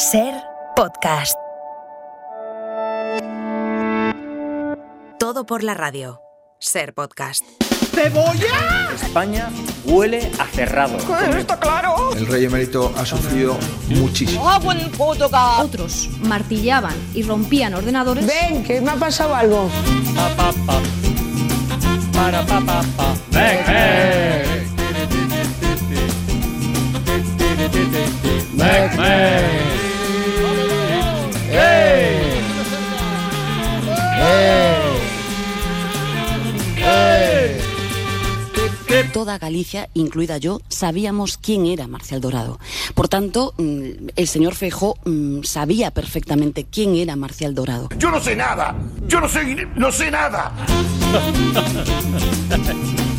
Ser podcast. Todo por la radio. Ser podcast. ¡Cebolla! España huele a cerrado. Está claro. El rey emérito ha sufrido muchísimo. ¡Agua en Portugal! Otros martillaban y rompían ordenadores. Ven, que me ha pasado algo. Pa, pa, pa. Para pa, pa, pa. Ven, ven. Ven, ven. Toda Galicia, incluida yo, sabíamos quién era Marcial Dorado. Por tanto, mm, el señor Feijó mm, sabía perfectamente quién era Marcial Dorado. Yo no sé nada. Yo no sé, no sé nada.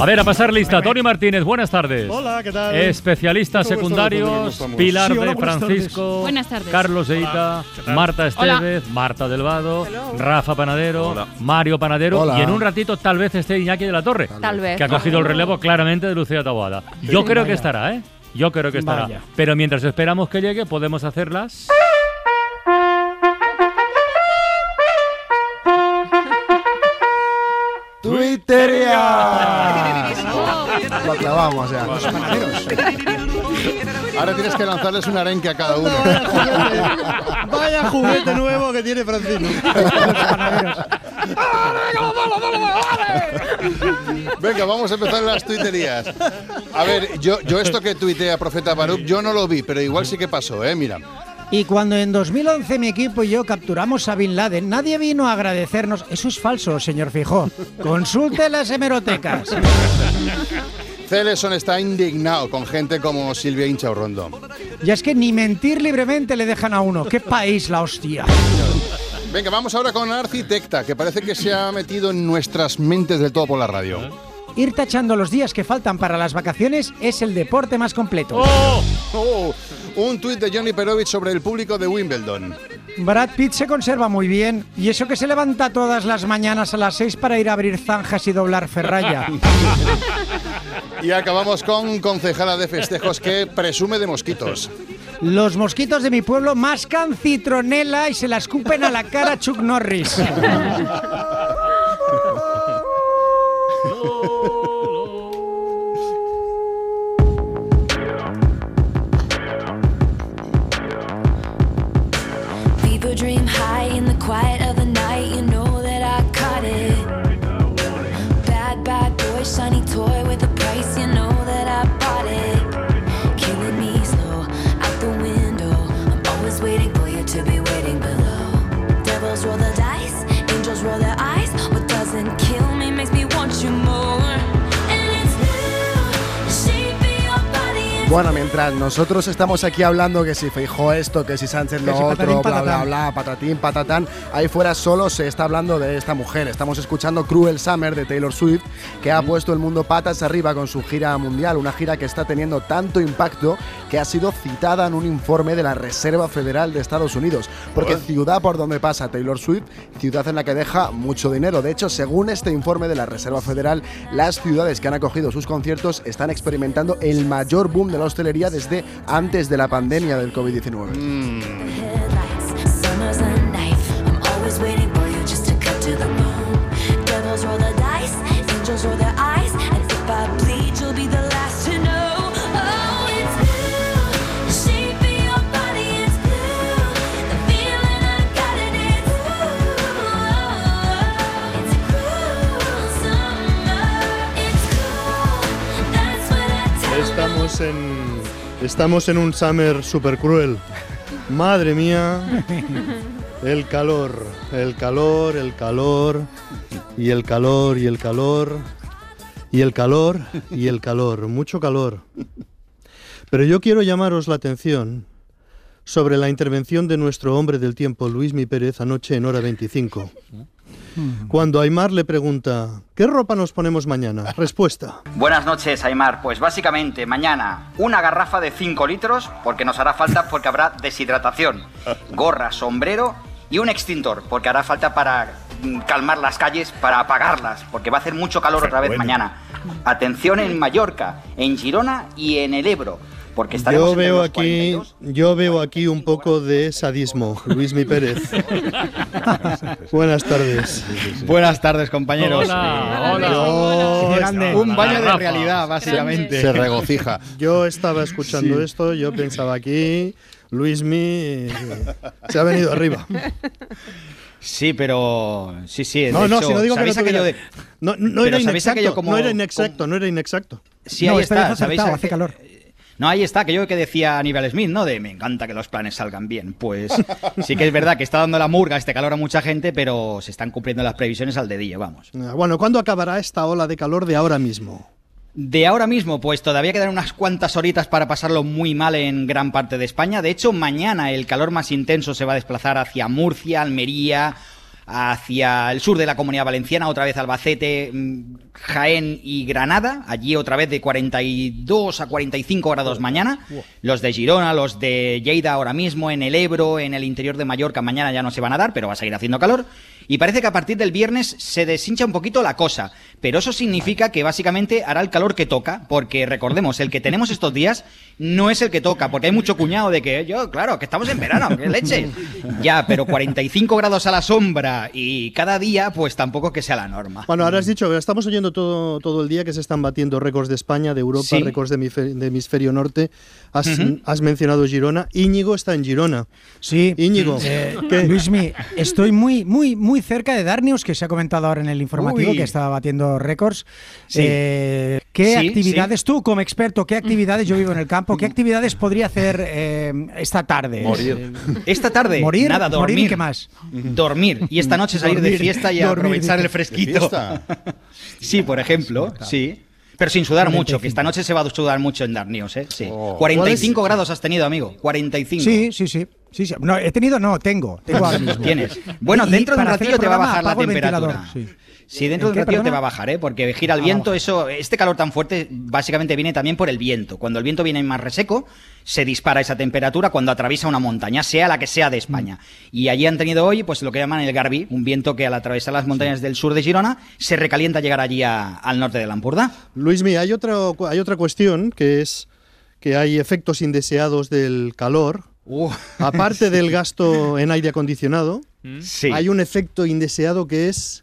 A ver, a pasar lista. Tony Martínez, buenas tardes. Hola, ¿qué tal? Especialistas ¿Cómo estás, secundarios. Pilar Sí, hola, de Francisco, Buenas tardes. Carlos Eita. Marta Hola. Estevez, Marta Delvado, Rafa Panadero, Mario Panadero Hola. y en un ratito tal vez esté Iñaki de la Torre, Tal vez. que ha cogido el relevo claramente de Lucía Taboada. Yo creo que estará, ¿eh? Yo creo que estará. Vaya. Pero mientras esperamos que llegue, podemos hacerlas. ¡Twitteria! Lo clavamos ya. Ahora tienes que lanzarles un arenque a cada uno. Vaya juguete nuevo que tiene Francino. Venga, vamos a empezar las tuiterías. A ver, yo, yo esto que tuitea Profeta Baruch, yo no lo vi, pero igual sí que pasó, ¿eh? Mira. Y cuando en 2011 mi equipo y yo capturamos a Bin Laden, nadie vino a agradecernos. Eso es falso, señor Fijó. Consulte las hemerotecas. Celeson está indignado con gente como Silvia Inchaurrondo. Y es que ni mentir libremente le dejan a uno. ¡Qué país la hostia! Venga, vamos ahora con Arquitecta, que parece que se ha metido en nuestras mentes del todo por la radio. Ir tachando los días que faltan para las vacaciones es el deporte más completo. Oh, un tuit de Johnny Perovich sobre el público de Wimbledon. Brad Pitt se conserva muy bien. Y eso que se levanta todas las mañanas a las 6 para ir a abrir zanjas y doblar ferralla. Y acabamos con concejala de festejos que presume de mosquitos. Los mosquitos de mi pueblo mascan citronela y se la escupen a la cara Chuck Norris. Bueno, mientras nosotros estamos aquí hablando que si Feijó esto, que si Sánchez lo Que si otro, patatín, bla, bla, bla, patatín, patatán, ahí fuera solo se está hablando de esta mujer. Estamos escuchando Cruel Summer de Taylor Swift, que ha puesto el mundo patas arriba con su gira mundial, una gira que está teniendo tanto impacto que ha sido citada en un informe de la Reserva Federal de Estados Unidos. Porque ciudad por donde pasa Taylor Swift, ciudad en la que deja mucho dinero. De hecho, según este informe de la Reserva Federal, las ciudades que han acogido sus conciertos están experimentando el mayor boom de la hostelería desde antes de la pandemia del COVID-19. headlights. Summer's a knife. I'm always waiting for you just to cut to the bone. Devils roll the dice, angels roll their eyes, and if I bleed, you'll be the last to know. Oh, it's blue, the shape of your body is blue. The feeling I got it is blue. It's a cruel summer. It's cool. That's what I tell Estamos en. Estamos en un summer super cruel. Madre mía. El calor, el calor, el calor. Y el calor, y el calor. Y el calor, y el calor. Mucho calor. Pero yo quiero llamaros la atención sobre la intervención de nuestro hombre del tiempo, Luismi Pérez, anoche en hora 25. Cuando Aymar le pregunta, ¿qué ropa nos ponemos mañana? Respuesta. Buenas noches, Aymar. Pues básicamente, mañana una garrafa de 5 litros, porque nos hará falta porque habrá deshidratación. Gorra, sombrero y un extintor, porque hará falta para mm, calmar las calles, para apagarlas, porque va a hacer mucho calor otra vez Bueno. mañana. Atención en Mallorca, en Girona y en el Ebro. Porque Yo entre veo los aquí, yo veo aquí un poco de sadismo, Luismi Pérez. Buenas tardes. Buenas tardes, compañeros. Hola. Un baño de realidad, básicamente. Se regocija. yo estaba escuchando esto, yo pensaba aquí, Luismi se ha venido arriba. Sí, pero. Sí, sí. de No, no, hecho, si no digo que no ¿sabéis aquello de- No, era ¿sabéis aquello inexacto, como- no era inexacto, como- no era inexacto. Sí, No, ahí está. ha ¿Sabéis acertado, a- hace calor. No, ahí está, aquello que decía Aníbal Smith, ¿no? De me encanta que los planes salgan bien. Pues sí que es verdad que está dando la murga este calor a mucha gente, pero se están cumpliendo las previsiones al dedillo, vamos. Ah, Bueno, ¿cuándo acabará esta ola de calor de ahora mismo? De ahora mismo, pues todavía quedan unas cuantas horitas para pasarlo muy mal en gran parte de España. De hecho, mañana el calor más intenso se va a desplazar hacia Murcia, Almería, hacia el sur de la comunidad valenciana, otra vez Albacete, mm, Jaén y Granada. Allí otra vez de 42 a 45 grados mañana. Los de Girona, los de Lleida ahora mismo, en el Ebro, en el interior de Mallorca mañana ya no se van a dar, pero va a seguir haciendo calor. Y parece que a partir del viernes se deshincha un poquito la cosa. Pero eso significa que básicamente hará el calor que toca, porque recordemos, el que tenemos estos días no es el que toca, porque hay mucho cuñado de que yo, claro, que estamos en verano, que leche. Ya, pero 45 grados a la sombra y cada día, pues tampoco que sea la norma. Bueno, ahora has dicho, estamos oyendo todo, todo el día que se están batiendo récords de España, de Europa, Sí. récords de, hemisferio, de hemisferio norte. Has, mencionado Girona. Íñigo está en Girona. Sí, Íñigo, eh, ¿qué? Luismi, estoy muy, muy, muy cerca de Darnius, que se ha comentado ahora en el informativo, Uy. que estaba batiendo récords. Sí. Eh, ¿Qué Sí, actividades, tú como experto, qué actividades, yo vivo en el campo, qué actividades podría hacer eh, esta tarde? Morir. Esta tarde, Morir, nada, dormir. morir y qué más. Dormir. Y esta noche salir de fiesta y dormir, aprovechar dice. el fresquito. Sí, por ejemplo, sí. Pero sin sudar mucho, 45. que esta noche se va a sudar mucho en Darnios, ¿eh? Sí. Oh. 45 grados has tenido, amigo. 45. Sí, sí, sí. sí, sí. No, he tenido, no, tengo. Tengo ahora mismo. Tienes. Bueno, Y dentro de un ratillo te va a bajar la temperatura. sí. Sí, dentro ¿En de un qué, ratillo te va a bajar, ¿eh? Porque gira el Ah, viento, eso, este calor tan fuerte básicamente viene también por el viento. Cuando el viento viene más reseco, se dispara esa temperatura cuando atraviesa una montaña, sea la que sea de España. Y allí han tenido hoy, pues lo que llaman el Garbi, un viento que al atravesar las montañas del sur de Girona, se recalienta llegar allí a- al norte de Lampurdá. Luismi, hay otra, hay otra cuestión que es que hay efectos indeseados del calor. Uh, Aparte del gasto en aire acondicionado, sí. hay un efecto indeseado que es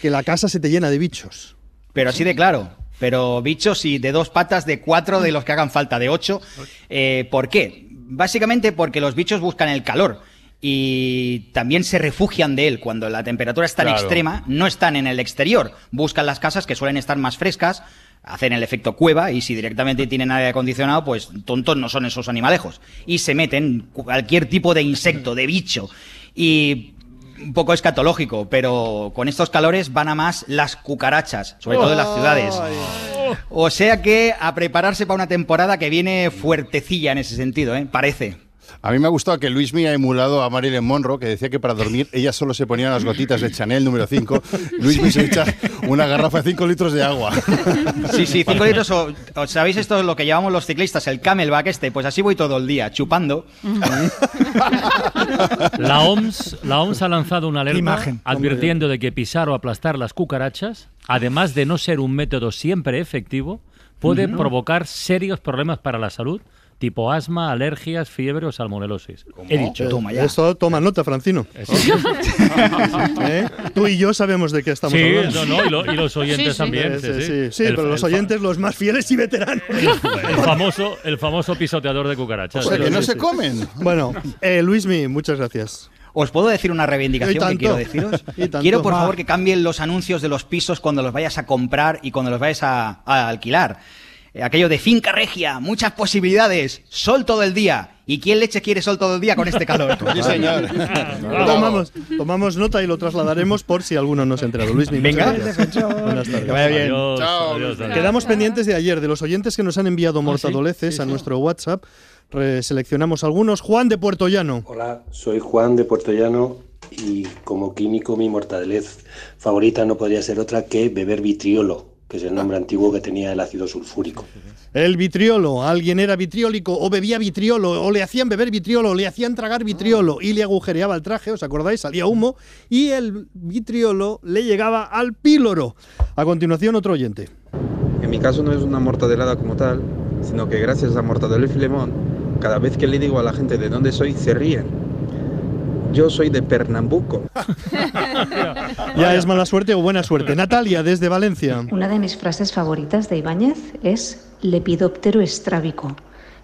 que la casa se te llena de bichos. Pero así de claro. Pero bichos y de dos patas, de cuatro, de los que hagan falta, de ocho. Eh, ¿Por qué? Básicamente porque los bichos buscan el calor y también se refugian de él. Cuando la temperatura es tan Claro. extrema, no están en el exterior. Buscan las casas que suelen estar más frescas, hacen el efecto cueva y si directamente tienen aire acondicionado, pues tontos no son esos animalejos. Y se meten cualquier tipo de insecto, de bicho. Y un poco escatológico, pero con estos calores van a más las cucarachas, sobre todo en las ciudades. O sea que a prepararse para una temporada que viene fuertecilla en ese sentido, ¿eh? Parece. A mí me ha gustado que Luismi ha emulado a Marilyn Monroe, que decía que para dormir ella solo se ponía unas gotitas de Chanel número 5. Luismi se echa una garrafa de 5 litros de agua. Sí, sí, 5 litros. O, o ¿Sabéis esto es lo que llamamos los ciclistas, el camelback este? Pues así voy todo el día, chupando. La OMS, la OMS ha lanzado una alerta imagen. advirtiendo de que pisar o aplastar las cucarachas, además de no ser un método siempre efectivo, puede provocar serios problemas para la salud, tipo asma, alergias, fiebre o salmonelosis. He dicho. Toma ya. Esto toma nota, Francino. ¿Eh? Tú y yo sabemos de qué estamos Sí, hablando. no, no, y, lo- y los oyentes Sí, sí. también. Sí, sí, sí, sí. sí, sí, El- pero los oyentes, los más fieles y veteranos. El famoso, el famoso pisoteador de cucarachas. O sea, que no sí, se sí. comen. Bueno, eh, Luismi, muchas gracias. ¿Os puedo decir una reivindicación que quiero deciros? Quiero, por favor, que cambien los anuncios de los pisos cuando los vayas a comprar y cuando los vayas a, a alquilar. Eh, Aquello de finca regia, muchas posibilidades, sol todo el día. ¿Y quién leche quiere sol todo el día con este calor? Sí, señor. Tomamos, tomamos nota y lo trasladaremos por si alguno no se ha enterado. Muchas Venga. gracias. Buenas tardes. Que vaya bien. Adiós, Chao, adiós, adiós. Quedamos pendientes de ayer, de los oyentes que nos han enviado mortadoleces a nuestro WhatsApp. Seleccionamos algunos. Juan de Puerto Llano. Hola, soy Juan de Puerto Llano y como químico mi mortadez favorita no podría ser otra que beber vitriolo, que es el nombre antiguo que tenía el ácido sulfúrico. El vitriolo. Alguien era vitriólico o bebía vitriolo o le hacían beber vitriolo o le hacían tragar vitriolo y le agujereaba el traje, ¿os acordáis? Salía humo y el vitriolo le llegaba al píloro. A continuación, otro oyente. En mi caso no es una mortadelada como tal, sino que gracias a Mortadelo y Filemón, cada vez que le digo a la gente de dónde soy, se ríen. Yo soy de Pernambuco. Ya es mala suerte o buena suerte. Natalia, desde Valencia. Una de mis frases favoritas de Ibáñez es lepidóptero estrábico,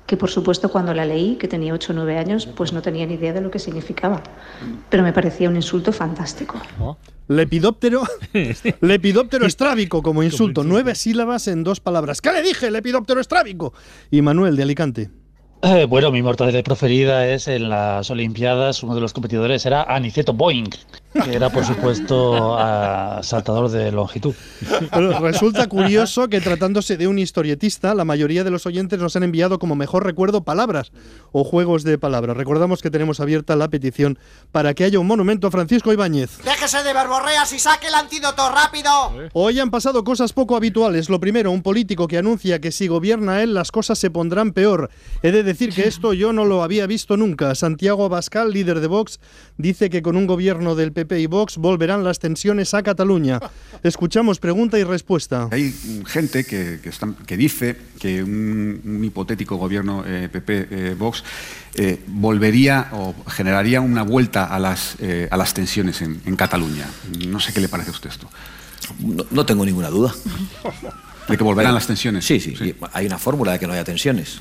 que por supuesto cuando la leí, que tenía 8 o 9 años, pues no tenía ni idea de lo que significaba. Pero me parecía un insulto fantástico. Lepidóptero, lepidóptero estrábico como insulto. Nueve sílabas en dos palabras. ¿Qué le dije? Lepidóptero estrábico. Y Manuel de Alicante. Eh, bueno, mi mortadela preferida es en las Olimpiadas, uno de los competidores era Aniceto Boeing, que era por supuesto ah, saltador de longitud. Pero resulta curioso que tratándose de un historietista, la mayoría de los oyentes nos han enviado como mejor recuerdo palabras o juegos de palabras. Recordamos que tenemos abierta la petición para que haya un monumento a Francisco Ibáñez. Déjese de verborreas y saque el antídoto rápido. Hoy han pasado cosas poco habituales. Lo primero, un político que anuncia que si gobierna él las cosas se pondrán peor. He de decir que esto yo no lo había visto nunca. Santiago Abascal, líder de Vox, dice que con un gobierno del PP y Vox volverán las tensiones a Cataluña. Escuchamos pregunta y respuesta. Hay mm, gente que, que están- que dice que un, un hipotético gobierno eh, PP-Vox volvería o generaría una vuelta a las, eh, a las tensiones en, en Cataluña. No sé qué le parece a usted esto. No, no tengo ninguna duda. ¿De que volverán las tensiones? Sí, sí, Hay una fórmula de que no haya tensiones.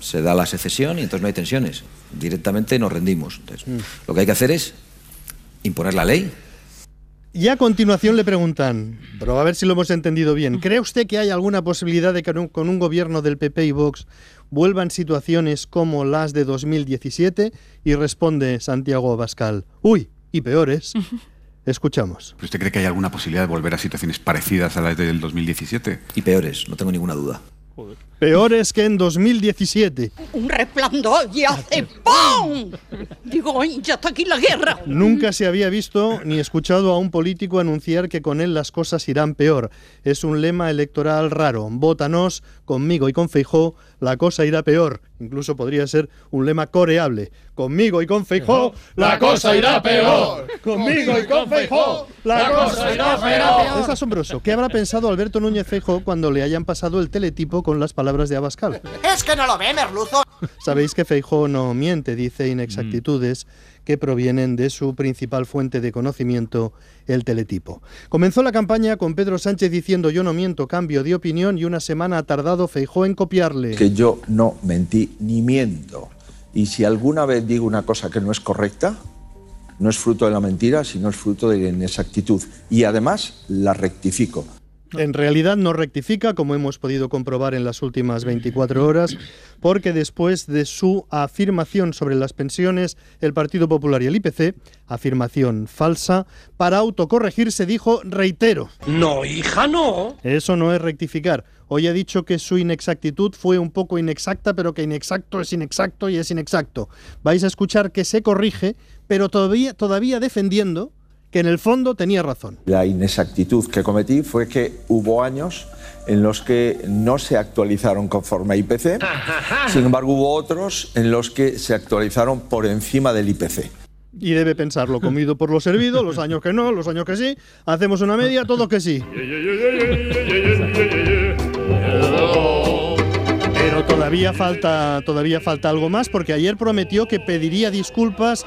Se da la secesión y entonces no hay tensiones. Directamente nos rendimos. Entonces, Lo que hay que hacer es imponer la ley. Y a continuación le preguntan, pero a ver si lo hemos entendido bien, ¿cree usted que hay alguna posibilidad de que con un- gobierno del PP y Vox vuelvan situaciones como las de 2017? Y responde Santiago Abascal, uy, y peores. Escuchamos. ¿Usted cree que hay alguna posibilidad de volver a situaciones parecidas a las del 2017? Y peores, no tengo ninguna duda. Peores que en 2017. Un resplandor y hace ¡pum! Digo, "Ay, ya está aquí la guerra. Nunca se había visto ni escuchado a un político anunciar que con él las cosas irán peor. Es un lema electoral raro. Vótanos, conmigo y con Feijó, la cosa irá peor. Incluso podría ser un lema coreable. Conmigo y con Feijó, la cosa irá peor. Conmigo y con Feijó, la cosa irá peor. Es asombroso. ¿Qué habrá pensado Alberto Núñez Feijó cuando le hayan pasado el teletipo con las palabras de Abascal? Es que no lo ve, merluzo. Sabéis que Feijó no miente, dice inexactitudes que provienen de su principal fuente de conocimiento, el teletipo. Comenzó la campaña con Pedro Sánchez diciendo yo no miento, cambio de opinión y una semana ha tardado Feijó en copiarle. que yo no mentí ni miento. Y si alguna vez digo una cosa que no es correcta, no es fruto de la mentira, sino es fruto de la inexactitud. Y además la rectifico. En realidad no rectifica, como hemos podido comprobar en las últimas 24 horas, porque después de su afirmación sobre las pensiones, el Partido Popular y el IPC, afirmación falsa, para autocorregirse dijo reitero. No, hija, no. Eso no es rectificar. Hoy ha dicho que su inexactitud fue un poco inexacta, pero que inexacto es inexacto y es inexacto. Vais a escuchar que se corrige, pero todavía, todavía defendiendo que en el fondo tenía razón. La inexactitud que cometí fue que hubo años en los que no se actualizaron conforme a IPC, sin embargo hubo otros en los que se actualizaron por encima del IPC. Y debe pensarlo, comido por lo servido, los años que no, los años que sí, hacemos una media, todo que sí. Pero todavía falta, todavía falta algo más porque ayer prometió que pediría disculpas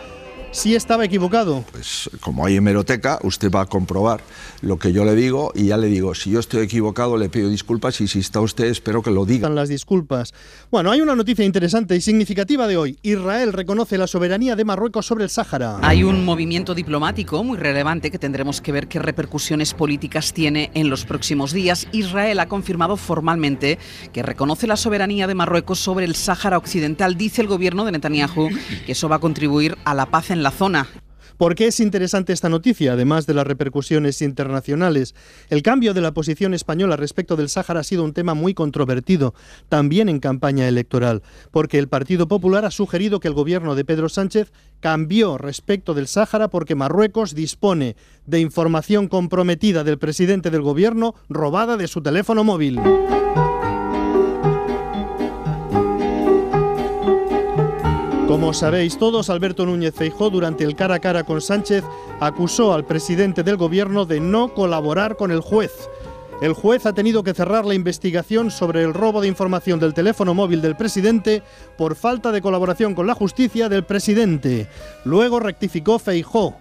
si estaba equivocado. Pues como hay hemeroteca, usted va a comprobar lo que yo le digo y ya le digo, si yo estoy equivocado le pido disculpas y si está usted espero que lo diga. Las disculpas. Bueno, hay una noticia interesante y significativa de hoy. Israel reconoce la soberanía de Marruecos sobre el Sáhara. Hay un movimiento diplomático muy relevante que tendremos que ver qué repercusiones políticas tiene en los próximos días. Israel ha confirmado formalmente que reconoce la soberanía de Marruecos sobre el Sáhara Occidental. Dice el gobierno de Netanyahu que eso va a contribuir a la paz en la zona. ¿Por qué es interesante esta noticia, además de las repercusiones internacionales? El cambio de la posición española respecto del Sáhara ha sido un tema muy controvertido, también en campaña electoral, porque el Partido Popular ha sugerido que el gobierno de Pedro Sánchez cambió respecto del Sáhara porque Marruecos dispone de información comprometida del presidente del gobierno robada de su teléfono móvil. Como sabéis todos, Alberto Núñez Feijó durante el cara a cara con Sánchez acusó al presidente del gobierno de no colaborar con el juez. El juez ha tenido que cerrar la investigación sobre el robo de información del teléfono móvil del presidente por falta de colaboración con la justicia del presidente. Luego rectificó Feijó.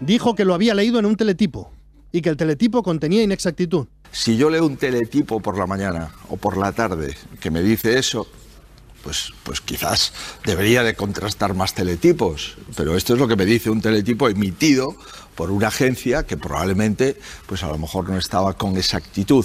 Dijo que lo había leído en un teletipo y que el teletipo contenía inexactitud. Si yo leo un teletipo por la mañana o por la tarde que me dice eso, pues, pues quizás debería de contrastar más teletipos. Pero esto es lo que me dice un teletipo emitido por una agencia que probablemente, pues a lo mejor no estaba con exactitud.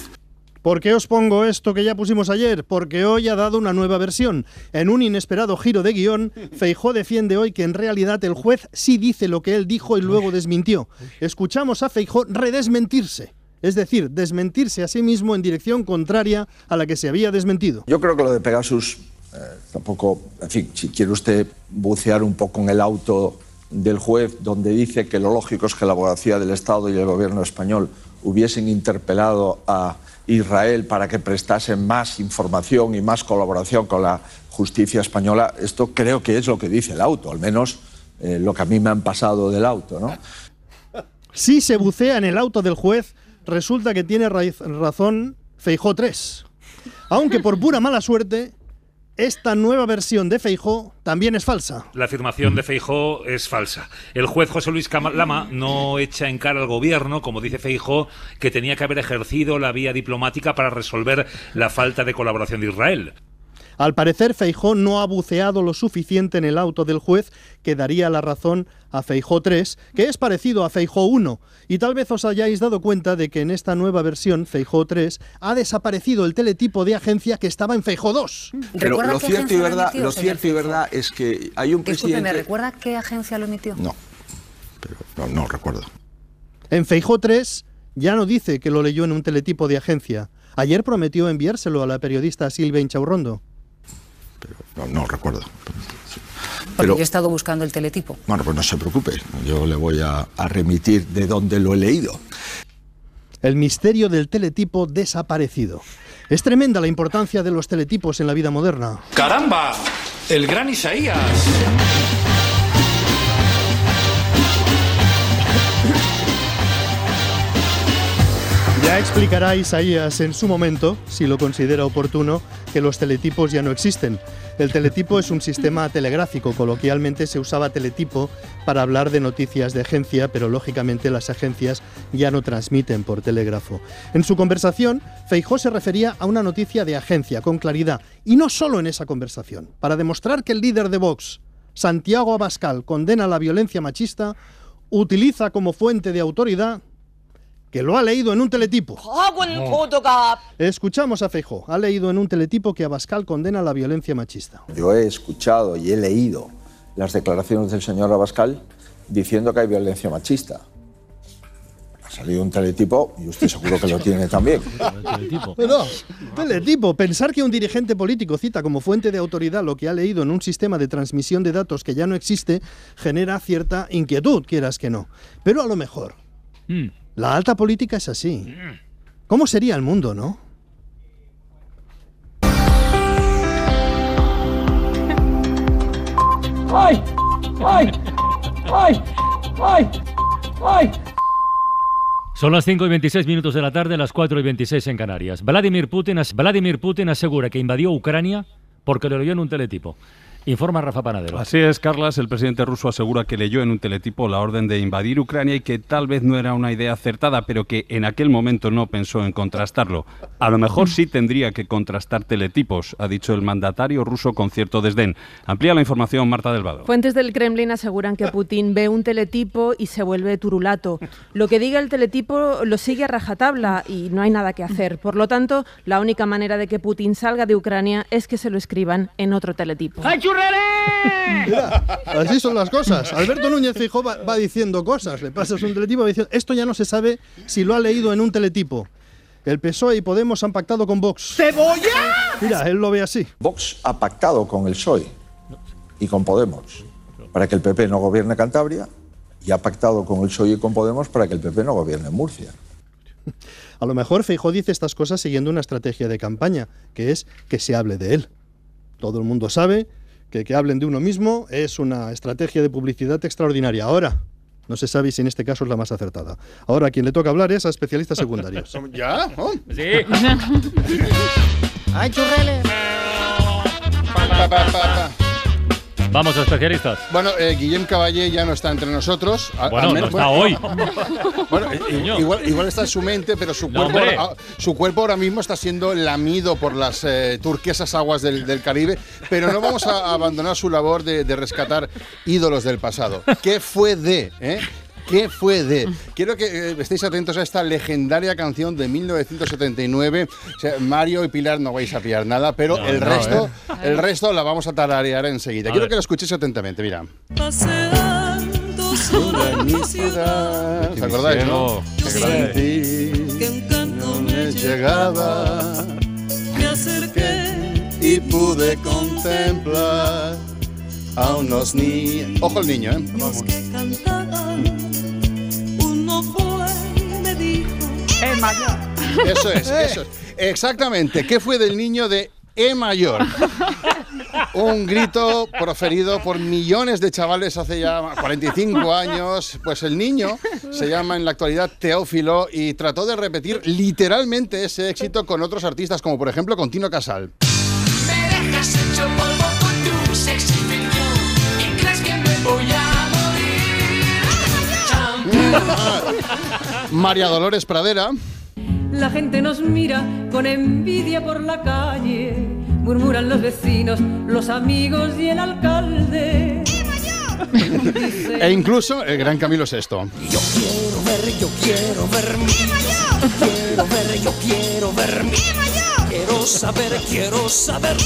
¿Por qué os pongo esto que ya pusimos ayer? Porque hoy ha dado una nueva versión. En un inesperado giro de guion, Feijó defiende hoy que en realidad el juez sí dice lo que él dijo y luego desmintió. Escuchamos a Feijó redesmentirse. Es decir, desmentirse a sí mismo en dirección contraria a la que se había desmentido. Yo creo que lo de Pegasus, eh, tampoco, en fin, si quiere usted bucear un poco en el auto del juez donde dice que lo lógico es que la abogacía del Estado y el gobierno español hubiesen interpelado a Israel para que prestasen más información y más colaboración con la justicia española, esto creo que es lo que dice el auto, al menos eh, lo que a mí me han pasado del auto, ¿no? Si se bucea en el auto del juez, resulta que tiene razón Feijó 3. Aunque por pura mala suerte, esta nueva versión de Feijó también es falsa. La afirmación de Feijó es falsa. El juez José Luis Lama no echa en cara al gobierno, como dice Feijó, que tenía que haber ejercido la vía diplomática para resolver la falta de colaboración de Israel. Al parecer, Feijó no ha buceado lo suficiente en el auto del juez que daría la razón a Feijó 3, que es parecido a Feijó 1. Y tal vez os hayáis dado cuenta de que en esta nueva versión, Feijó 3, ha desaparecido el teletipo de agencia que estaba en Feijó 2. Pero lo cierto y verdad, emitió, lo cierto y verdad es que hay un Disculpe, ¿me presidente. recuerda qué agencia lo emitió? No, pero no, no recuerdo. En Feijó 3 ya no dice que lo leyó en un teletipo de agencia. Ayer prometió enviárselo a la periodista Silvia Inchaurrondo. No, no recuerdo. Porque Pero- yo he estado buscando el teletipo. Bueno, pues no se preocupe, yo le voy a, a remitir de dónde lo he leído. El misterio del teletipo desaparecido. Es tremenda la importancia de los teletipos en la vida moderna. ¡Caramba! El gran Isaías. Ya explicará Isaías en su momento, si lo considera oportuno, que los teletipos ya no existen. El teletipo es un sistema telegráfico. Coloquialmente se usaba teletipo para hablar de noticias de agencia, pero lógicamente las agencias ya no transmiten por telégrafo. En su conversación, Feijó se refería a una noticia de agencia con claridad, y no solo en esa conversación. Para demostrar que el líder de Vox, Santiago Abascal, condena la violencia machista, utiliza como fuente de autoridad que lo ha leído en un teletipo. Escuchamos a Feijó. Ha leído en un teletipo que Abascal condena la violencia machista. Yo he escuchado y he leído las declaraciones del señor Abascal diciendo que hay violencia machista. Ha salido un teletipo y usted seguro que lo tiene también. No, teletipo. Pensar que un dirigente político cita como fuente de autoridad lo que ha leído en un sistema de transmisión de datos que ya no existe genera cierta inquietud, quieras que no. Pero a lo mejor, la alta política es así. ¿Cómo sería el mundo, no? ¡Ay! ¡Ay! ¡Ay! ¡Ay! ¡Ay! Son las 5 y 26 minutos de la tarde, las 4 y 26 en Canarias. Vladimir Putin, Vladimir Putin asegura que invadió Ucrania porque lo leyó en un teletipo. Informa Rafa Panadero. Así es, Carlas. El presidente ruso asegura que leyó en un teletipo la orden de invadir Ucrania y que tal vez no era una idea acertada, pero que en aquel momento no pensó en contrastarlo. A lo mejor sí tendría que contrastar teletipos, ha dicho el mandatario ruso con cierto desdén. Amplía la información Marta del Vado. Fuentes del Kremlin aseguran que Putin ve un teletipo y se vuelve turulato. Lo que diga el teletipo lo sigue a rajatabla y no hay nada que hacer. Por lo tanto, la única manera de que Putin salga de Ucrania es que se lo escriban en otro teletipo. Mira, así son las cosas. Alberto Núñez Feijóo va, va diciendo cosas. Le pasas un teletipo y va diciendo, esto ya no se sabe si lo ha leído en un teletipo. El PSOE y Podemos han pactado con Vox. ¡Cebolla! Mira, él lo ve así. Vox ha pactado con el PSOE y con Podemos para que el PP no gobierne Cantabria y ha pactado con el PSOE y con Podemos para que el PP no gobierne Murcia. A lo mejor Feijóo dice estas cosas siguiendo una estrategia de campaña, que es que se hable de él. Todo el mundo sabe que que hablen de uno mismo es una estrategia de publicidad extraordinaria. Ahora, No se sabe si en este caso es la más acertada. Ahora, a quien le toca hablar es a especialistas secundarios. ¿Ya? Oh. Sí. ¡Ay, churreles! Pa, pa, pa, pa. Vamos a especialistas. Bueno, eh, Guillem Caballé ya no está entre nosotros. a- Bueno, no está hoy. Bueno, eh, igual, igual está en su mente, pero su cuerpo, ahora, su cuerpo ahora mismo está siendo lamido por las eh, turquesas aguas del, del Caribe. Pero no vamos a abandonar su labor de, de rescatar ídolos del pasado. ¿Qué fue de? eh? ¿Qué fue de? Quiero que eh, estéis atentos a esta legendaria canción de 1979. O sea, Mario y Pilar no vais a pillar nada, pero No, el no, resto, ¿eh? el resto la vamos a tararear enseguida. A Quiero ver. que lo escuchéis atentamente, mira. Paseando sobre mi ciudad. ¿Os acordáis, no? Qué grande. Que un canto me llegaba me acerqué y pude contemplar a unos niños. Ojo el niño, ¿eh? Vamos. Mayor! Eso es, eso es. Exactamente. ¿Qué fue del niño de E mayor? Un grito proferido por millones de chavales hace ya 45 años. Pues el niño se llama en la actualidad Teófilo y trató de repetir literalmente ese éxito con otros artistas, como por ejemplo con Tino Casal. Me dejas hecho polvo con tu sexy y crees que me voy a morir. María Dolores Pradera. La gente nos mira con envidia por la calle, murmuran los vecinos, los amigos y el alcalde. E incluso el gran Camilo VI. Yo quiero ver, yo quiero ver mi Quiero ver, yo quiero ver mi Quiero saber, quiero saber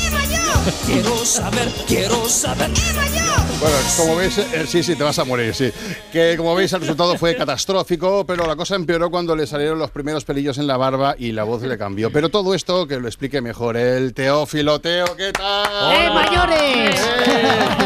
Quiero saber, quiero saber Bueno, como veis, eh, sí, sí, te vas a morir, sí. Que como veis, el resultado fue catastrófico, pero la cosa empeoró cuando le salieron los primeros pelillos en la barba y la voz le cambió. Pero todo esto que lo explique mejor el Teófilo. Teo, ¿qué tal? ¡Eh, mayores!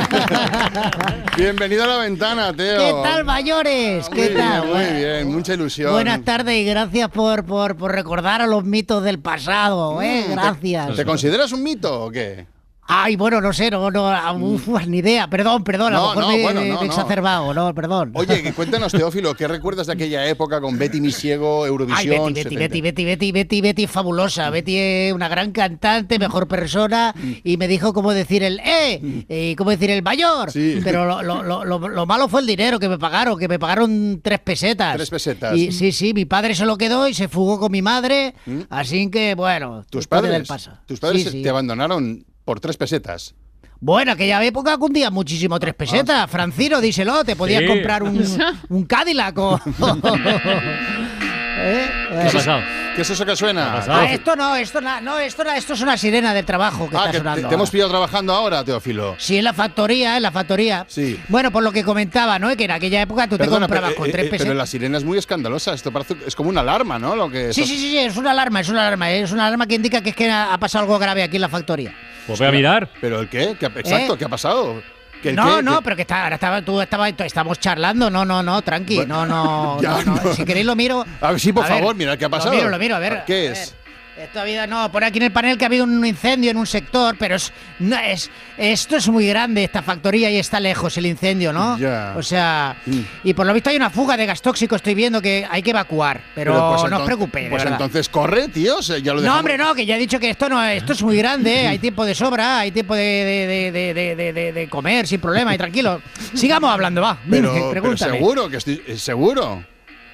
Bienvenido a la ventana, Teo. ¿Qué tal, mayores? ¿Qué Muy tal? bien, muy bien, mucha ilusión. Buenas tardes y gracias por, por, por recordar a los mitos del pasado, ¿eh? ¿Te- Gracias. ¿Te, consideras un mito o qué? Ay, bueno, no sé, no, no, uf, ni idea. Perdón, perdón, a No, lo mejor no, me, bueno, no, exacerbado, no, perdón. Oye, que cuéntanos, Teófilo, ¿qué recuerdas de aquella época con Betty Misiego, Ay, Eurovisión? Betty, Betty, 70? Betty, Betty, Betty, Betty, Betty es fabulosa. Betty es una gran cantante, mejor persona, y me dijo cómo decir el ¡eh! y cómo decir el mayor. Sí. Pero lo, lo- lo- lo- lo malo fue el dinero que me pagaron, que me pagaron tres pesetas. Tres pesetas. Y sí, sí, mi padre se lo quedó y se fugó con mi madre, así que, bueno, ¿Tus padres, pasa. tus padres Sí, sí. te abandonaron por tres pesetas? Bueno, aquella época cundía muchísimo tres pesetas. Francino, díselo, te podías Sí. comprar un, un Cadillac o... ¿Eh? ¿Qué es eso- ¿Qué es eso que suena? Ah, esto no, esto no, no, esto es una sirena del trabajo que Ah, está que sonando. te hemos pillado trabajando ahora, Teófilo. Sí, en la factoría, en la factoría. Sí. Bueno, por lo que comentaba, ¿no? Que en aquella época tú Perdona, te comprabas pero, con eh, tres eh, pero la sirena es muy escandalosa. Esto parece, es como una alarma, ¿no? Lo que Sí, sí, sí, sí, es una alarma, es una alarma, es una alarma que indica que es que ha ha pasado algo grave aquí en la factoría. Pues voy a mirar. ¿Pero el qué? ¿Qué ha- exacto, ¿Eh? ¿qué ha pasado? ¿Que el No, no, ¿Que- pero que está, ahora estaba, tú estabas, estamos charlando, no, no, no, tranqui, no, no, Ya, no, no. no. Si queréis lo miro. A ver, sí, por A ver, favor, mira, ¿qué ha pasado? Lo miro, lo miro, a ver. ¿Qué es? Esto ha habido, no, pone aquí en el panel que ha habido un incendio en un sector, pero es, no, es, esto es muy grande, esta factoría, y está lejos el incendio, ¿no? Ya. O sea, Mm. y por lo visto hay una fuga de gas tóxico, estoy viendo que hay que evacuar, pero, pues no os preocupéis, Pues verdad. entonces corre, tío. ya lo No, hombre, no, que ya he dicho que esto no esto es muy grande, ¿eh? hay tiempo de sobra, hay tiempo de, de, de- de- comer sin problema y tranquilo. Sigamos hablando, va. Pero, pero seguro, que estoy, eh, seguro.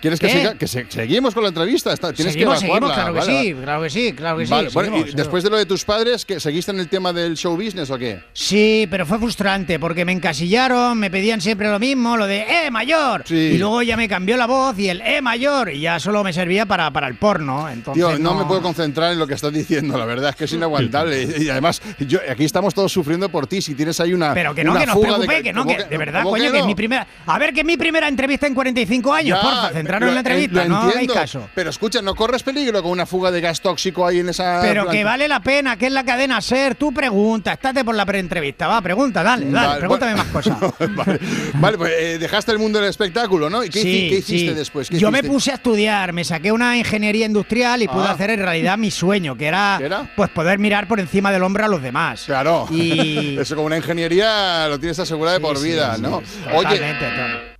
¿Quieres que siga? Que se- seguimos con la entrevista. Está- tienes seguimos, que seguimos, claro que Vale, sí, claro que sí, claro que sí. Bueno, seguimos, y después de lo de tus padres, que ¿seguiste en el tema del show business o qué? Sí, pero fue frustrante porque me encasillaron, me pedían siempre lo mismo, lo de ¡eh, mayor! Y luego ya me cambió la voz y el ¡eh, mayor! Y ya solo me servía para, para el porno. Entonces Tío, no, me puedo concentrar en lo que estás diciendo, la verdad es que es inaguantable. Y además, yo, aquí estamos todos sufriendo por ti. Si tienes ahí una. Pero que no, que no os preocupéis, de, que no, ¿cómo que de verdad, coño, que, es mi primera. A ver, que es mi primera entrevista en 45 años, Ya, porfa, en la entrevista, no entiendo, caso. Pero escucha, no corres peligro con una fuga de gas tóxico ahí en esa. Pero que vale la pena, que es la cadena ser. Tú pregunta, estate por la preentrevista, va, pregunta, dale, dale, Vale, pregúntame bueno. más cosas. vale, vale, pues eh, dejaste el mundo del espectáculo, ¿no? ¿Y qué, qué hiciste sí. después? ¿Qué Yo me puse a estudiar, me saqué una ingeniería industrial y pude Ah. hacer en realidad mi sueño, que era, pues poder mirar por encima del hombro a los demás. Claro. Y Eso como una ingeniería lo tienes asegurado de por sí, vida, sí, ¿no? sí, Oye, totalmente, totalmente.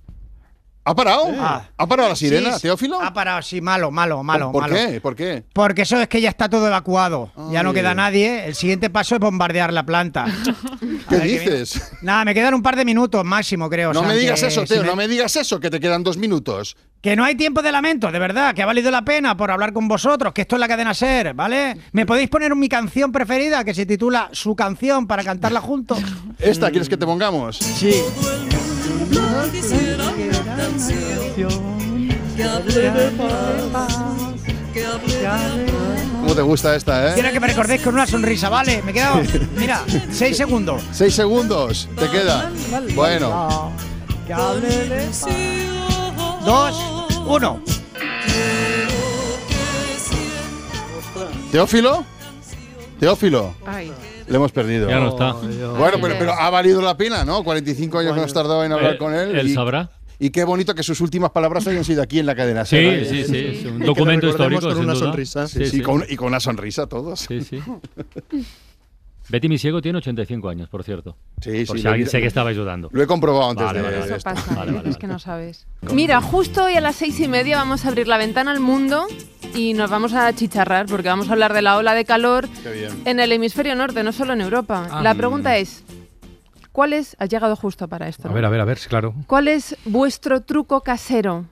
¿Ha parado? Ah. ¿Ha parado la sirena, Sí. Teófilo? Ha parado, sí, malo, malo, malo. ¿Por malo. qué? ¿Por qué? Porque eso es que ya está todo evacuado. Ya no queda nadie. El siguiente paso es bombardear la planta. ¿Qué dices? Nada, me quedan un par de minutos máximo, creo. No o sea, me digas que eso, si Teo, me- no me digas eso, que te quedan dos minutos. Que no hay tiempo de lamento, de verdad, que ha valido la pena por hablar con vosotros, que esto es la cadena Ser, ¿vale? ¿Me podéis poner mi canción preferida que se titula Su canción para cantarla juntos? ¿Esta quieres que te pongamos? Sí. ¿Cómo te gusta esta, eh? Quiero que me recordéis con una sonrisa, ¿vale? Me he quedado, mira, seis segundos. Seis segundos, te queda. Bueno, Dos, uno. ¿Teófilo? Teófilo. Ay. Le hemos perdido. Ya no está. Bueno, pero, pero ha valido la pena, ¿no? 45 años nos tardado en hablar Eh, con él. él y- sabrá. Y qué bonito que sus últimas palabras hayan sido aquí en la cadena. Sí, ¿eh? sí, sí, es un documento histórico, sin duda. Sí, Sí, sí, sí. Con, y con una sonrisa todos. Sí, sí. Betty Misiego tiene 85 años, por cierto. Sí, por sí, si alguien sé que estabais dudando. Lo he comprobado antes Vale, de, vale, esto. pasa, Vale, vale, es que no sabes. Mira, justo hoy a las seis y media vamos a abrir la ventana al mundo y nos vamos a chicharrar porque vamos a hablar de la ola de calor en el hemisferio norte, no solo en Europa. Ah. La pregunta es, ¿cuál es, has llegado justo para esto, A ¿no? ver, a ver, a ver, claro. ¿cuál es vuestro truco casero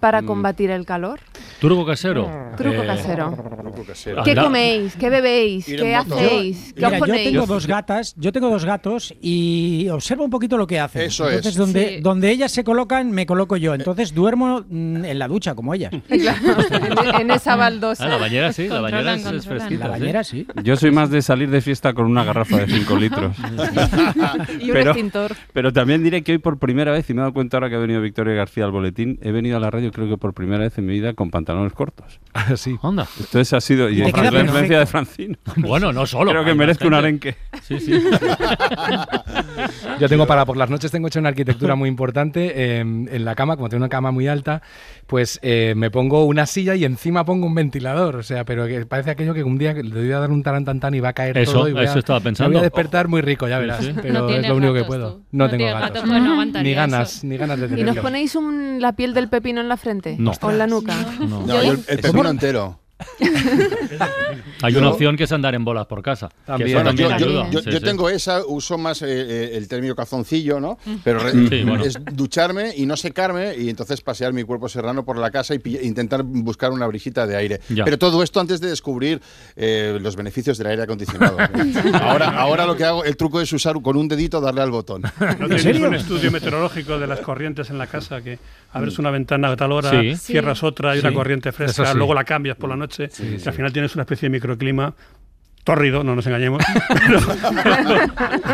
para Mm. combatir el calor? Turco casero. Truco Eh, casero. Truco casero. ¿Qué coméis? ¿Qué bebéis? ¿Qué hacéis? ¿Qué Mira, os yo tengo dos gatas, yo tengo dos gatos y observo un poquito lo que hacen. Eso es. Entonces, donde, Sí. donde ellas se colocan, me coloco yo. Entonces duermo mm, en la ducha, como ellas. Claro, en, en esa baldosa. Ah, la bañera sí, la bañera es, fresquita. La sí. bañera sí. Yo soy más de salir de fiesta con una garrafa de 5 litros. Y un pero, extintor. pero también diré que hoy por primera vez, y me he dado cuenta ahora que ha venido Victoria García al boletín, he venido a la radio creo que por primera vez en mi vida con pantalones cortos. sí. Anda. Entonces ha sido... Y es la influencia de Francino. Bueno, no solo. Creo que merezco un arenque. Sí, sí. Yo tengo para por las noches tengo hecho una arquitectura muy importante eh, en la cama, como tengo una cama muy alta, pues eh, me pongo una silla y encima pongo un ventilador, o sea, pero que parece aquello que un día le voy a dar un tan y va a caer Eso, todo y voy a, eso estaba me pensando. voy a despertar muy rico, ya Sí, verás, sí. pero No es lo único que puedo. tú. No, No tengo gatos. gatos, pues ni ganas, eso. ni ganas de ¿Y nos ponéis un- la piel del pepino en la frente? No. ¿O en la nuca? No. No, yo el, el pepino entero. Hay Yo- una opción que es andar en bolas por casa. También. Bueno, también yo, yo- ayuda. yo- Sí, yo sí. tengo esa, uso más eh, eh, el término calzoncillo, ¿no? Pero re- Sí, bueno. es ducharme y no secarme y entonces pasear mi cuerpo serrano por la casa y pi- intentar buscar una brisita de aire. Ya. Pero todo esto antes de descubrir eh, los beneficios del aire acondicionado. ahora, ahora lo que hago, el truco es usar con un dedito darle al botón. ¿No tenéis un estudio meteorológico de las corrientes en la casa que abres una ventana a tal hora, Sí. cierras otra, hay una Sí. corriente fresca, sí. luego la cambias por la noche y al final tienes una especie de microclima tórrido, no nos engañemos, pero,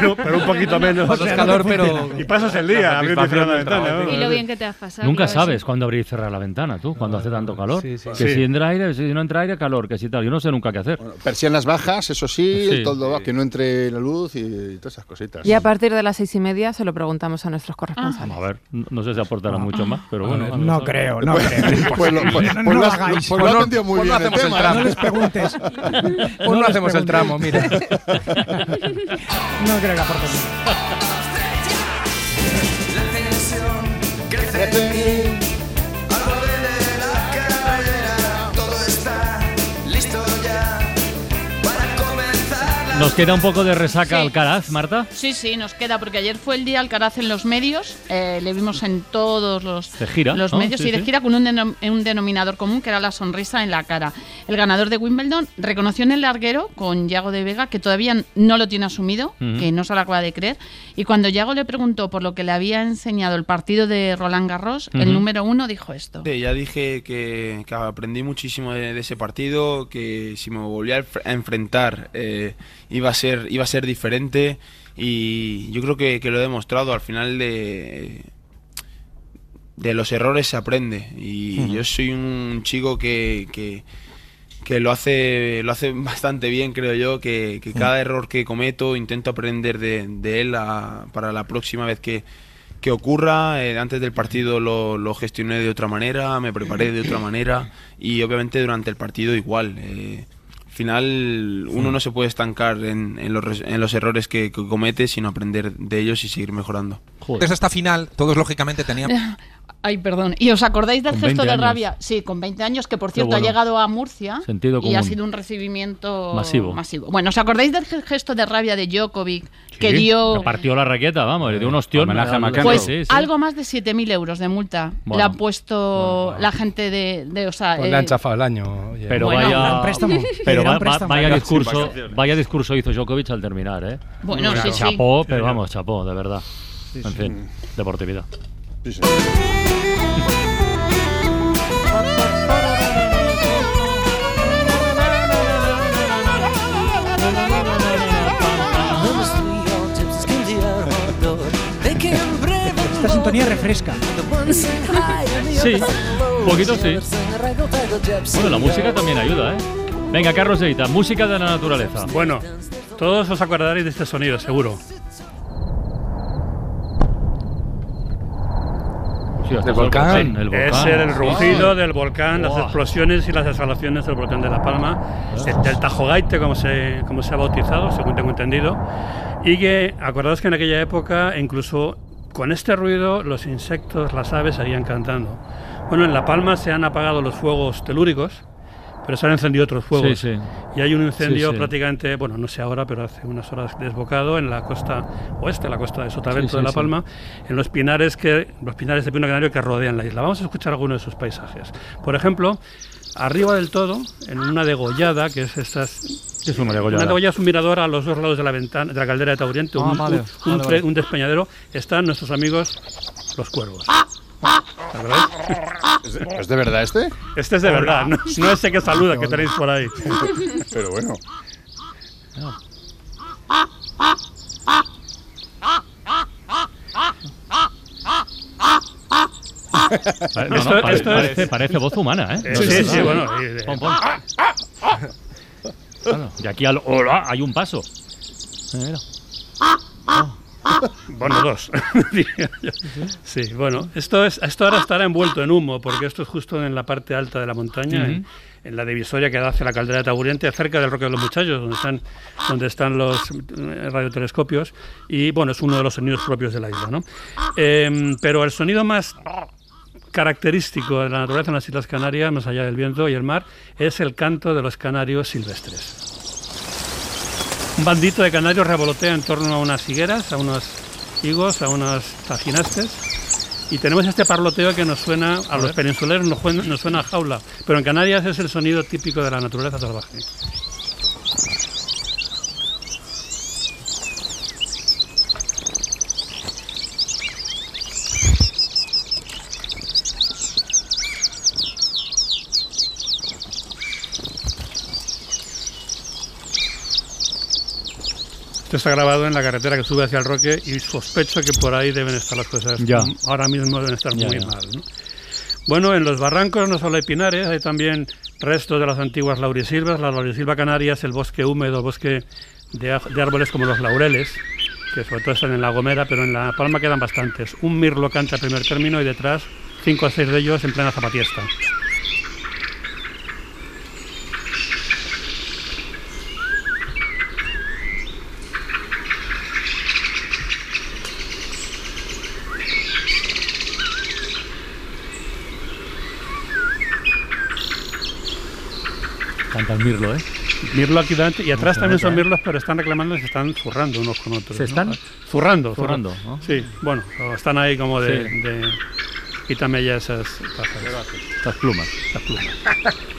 pero- pero un poquito menos. Pasas calor, pero- Y pasas el día abriendo y cerrando la ventana. ¿no? Y lo bien que te has pasado. Nunca sabes cuándo abrir y cerrar la ventana, tú, cuando hace tanto calor. Sí, sí. Que Sí. si entra aire, si no entra aire, calor, que si tal. Yo no sé nunca qué hacer. Persianas bajas, eso sí, Sí. el toldo bajo, que no entre la luz y todas esas cositas. Y a partir de las seis y media se lo preguntamos a nuestros corresponsales. A ver, no no sé si aportará mucho más, pero bueno. No sabe. creo, no creo. Pues lo, pues- No pues lo hagáis. pues lo no- muy pues les preguntes. Pues no hacemos el preguntes. Tramo, mira. No creo que aporte mucho. Nos queda un poco de resaca Alcaraz, Marta. Sí, sí, nos queda, porque ayer fue el día Alcaraz en los medios, eh, le vimos en todos los, De gira, los ¿no? medios Sí, y de sí. gira con un, denom- un denominador común que era la sonrisa en la cara. El ganador de Wimbledon reconoció en el larguero con Yago de Vega que todavía no lo tiene asumido, que no se lo acaba de creer, y cuando Yago le preguntó por lo que le había enseñado el partido de Roland Garros, el número uno dijo esto. Sí, ya dije que, que aprendí muchísimo de, de ese partido, que si me volvía a enfrentar eh, iba, a ser, iba a ser diferente. Y yo creo que, que lo he demostrado. Al final de, de los errores se aprende. Y Ujú. yo soy un chico que, que, que lo hace lo hace bastante bien creo yo que, que cada error que cometo intento aprender de, de él a- para la próxima vez que, que ocurra. Eh, antes del partido lo, lo gestioné de otra manera me preparé de otra manera. Y obviamente durante el partido igual. Eh, final uno no se puede estancar en, en los, en los errores que, que comete, sino aprender de ellos y seguir mejorando. Desde esta final, todos lógicamente tenían. Ay, perdón. ¿Y os acordáis del Con gesto 20 de años. rabia? Sí, con 20 años, que por cierto bueno. ha llegado a Murcia Sentido y ha sido un recibimiento Masivo. Bueno, ¿os acordáis del ge- gesto de rabia de Djokovic que Sí, dio que partió la raqueta, vamos, le dio un ostión. Homenaje a McEnroe. pues sí, sí. algo más de 7.000 euros de multa Bueno. le ha puesto la gente de, de o sea, Pues eh, le han chafado el año. oye. Pero Bueno, vaya, préstamo. pero va- préstamo. vaya discurso, vaya discurso hizo Djokovic al terminar, ¿eh? Bueno, sí, sí. Chapó, pero vamos, chapó, de verdad. en fin, deportividad. Esta sintonía refresca. Sí, un poquito sí. Bueno, la música también ayuda, ¿eh? Venga, Carlos Edita, música de la naturaleza. Bueno, todos os acordaréis de este sonido, seguro. Hostia, Del volcán. el volcán. Es el rugido del volcán, las explosiones y las exhalaciones del volcán de La Palma, el- del Tajogaite, como se, como se ha bautizado, según tengo entendido. Y que, acordaos que en aquella época, incluso con este ruido, los insectos, las aves seguían cantando. Bueno, en La Palma se han apagado los fuegos telúricos, pero se han encendido otros fuegos. Sí, sí. Y hay un incendio Sí, sí. prácticamente, bueno, no sé ahora, pero hace unas horas desbocado en la costa oeste, la costa de Sotavento Sí, sí, de La sí. Palma, en los pinares que los pinares de pino canario que rodean la isla. Vamos a escuchar algunos de sus paisajes. Por ejemplo, arriba del todo, en una degollada, que es estas es una degollada? Una degollada es un mirador a los dos lados de la ventana de la caldera de Tauriente, Ah, un, vale, un- vale, un vale. pre- un despeñadero. Están nuestros amigos los cuervos. ¿Es de, es de verdad este? Este es de verdad, no, no ese que saluda que tenéis por ahí. Pero bueno. No, no, Esto- pare- esto es- parece, parece voz humana, ¿eh? Sí, sí, bueno, y de- Pon, pon. Claro, y aquí al hola hay un paso. Mira. Bueno, dos. sí, bueno, esto, es, esto ahora estará envuelto en humo, porque esto es justo en la parte alta de la montaña, en, la divisoria que da hacia la caldera de Taburiente, cerca del Roque de los Muchachos, donde están, donde están los eh, radiotelescopios, y bueno, es uno de los sonidos propios de la isla, ¿no? Em, pero el sonido más característico de la naturaleza en las Islas Canarias, más allá del viento y el mar, es el canto de los canarios silvestres. Un bandito de canarios revolotea en torno a unas higueras, a unos higos, a unos taginastes. Y tenemos este parloteo que nos suena, a, los ver. peninsuleros nos, juen- nos suena a jaula, pero en Canarias es el sonido típico de la naturaleza salvaje. Esto está grabado en la carretera que sube hacia el Roque y sospecho que por ahí deben estar las cosas. Ya. Ahora mismo deben estar Ya, muy ya. mal. ¿no? Bueno, en los barrancos no solo hay pinares, hay también restos de las antiguas laurisilvas. La laurisilva canaria es el bosque húmedo, bosque de, árboles como los laureles, que sobre todo están en La Gomera, pero en La Palma quedan bastantes. Un mirlo canta primer término y detrás cinco o seis de ellos en plena zapatiesta. El mirlo, ¿eh? Mirlo aquí delante y atrás también nota, son ¿eh? mirlos, pero están reclamando y se están zurrando unos con otros. ¿Se ¿no? están? Zurrando. Zurrando, zurra- ¿no? Sí, bueno, están ahí como de... Sí. de- quítame ya esas. Estas plumas. Estas plumas.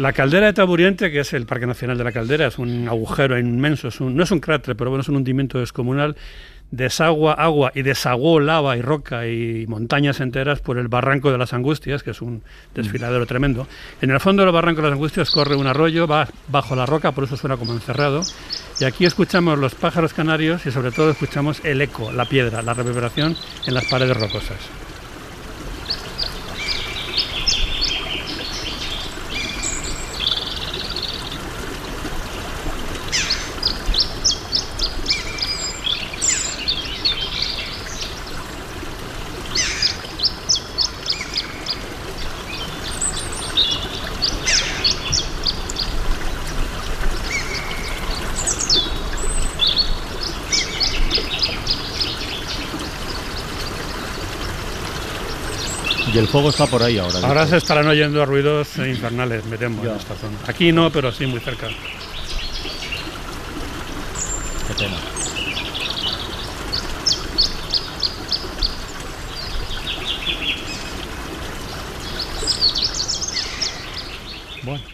La caldera de Taburiente, que es el Parque Nacional de la Caldera, es un agujero inmenso, no es un cráter, pero bueno, es un hundimiento descomunal. Desagua agua y desaguó lava y roca y montañas enteras por el Barranco de las Angustias, que es un desfiladero tremendo. En el fondo del Barranco de las Angustias corre un arroyo, va bajo la roca, por eso suena como encerrado. Y aquí escuchamos los pájaros canarios y sobre todo escuchamos el eco, la piedra, la reverberación en las paredes rocosas. El fuego está por ahí ahora. Ahora se estarán oyendo ruidos infernales, me temo, en esta zona. Aquí no, pero sí muy cerca. Qué pena. Bueno.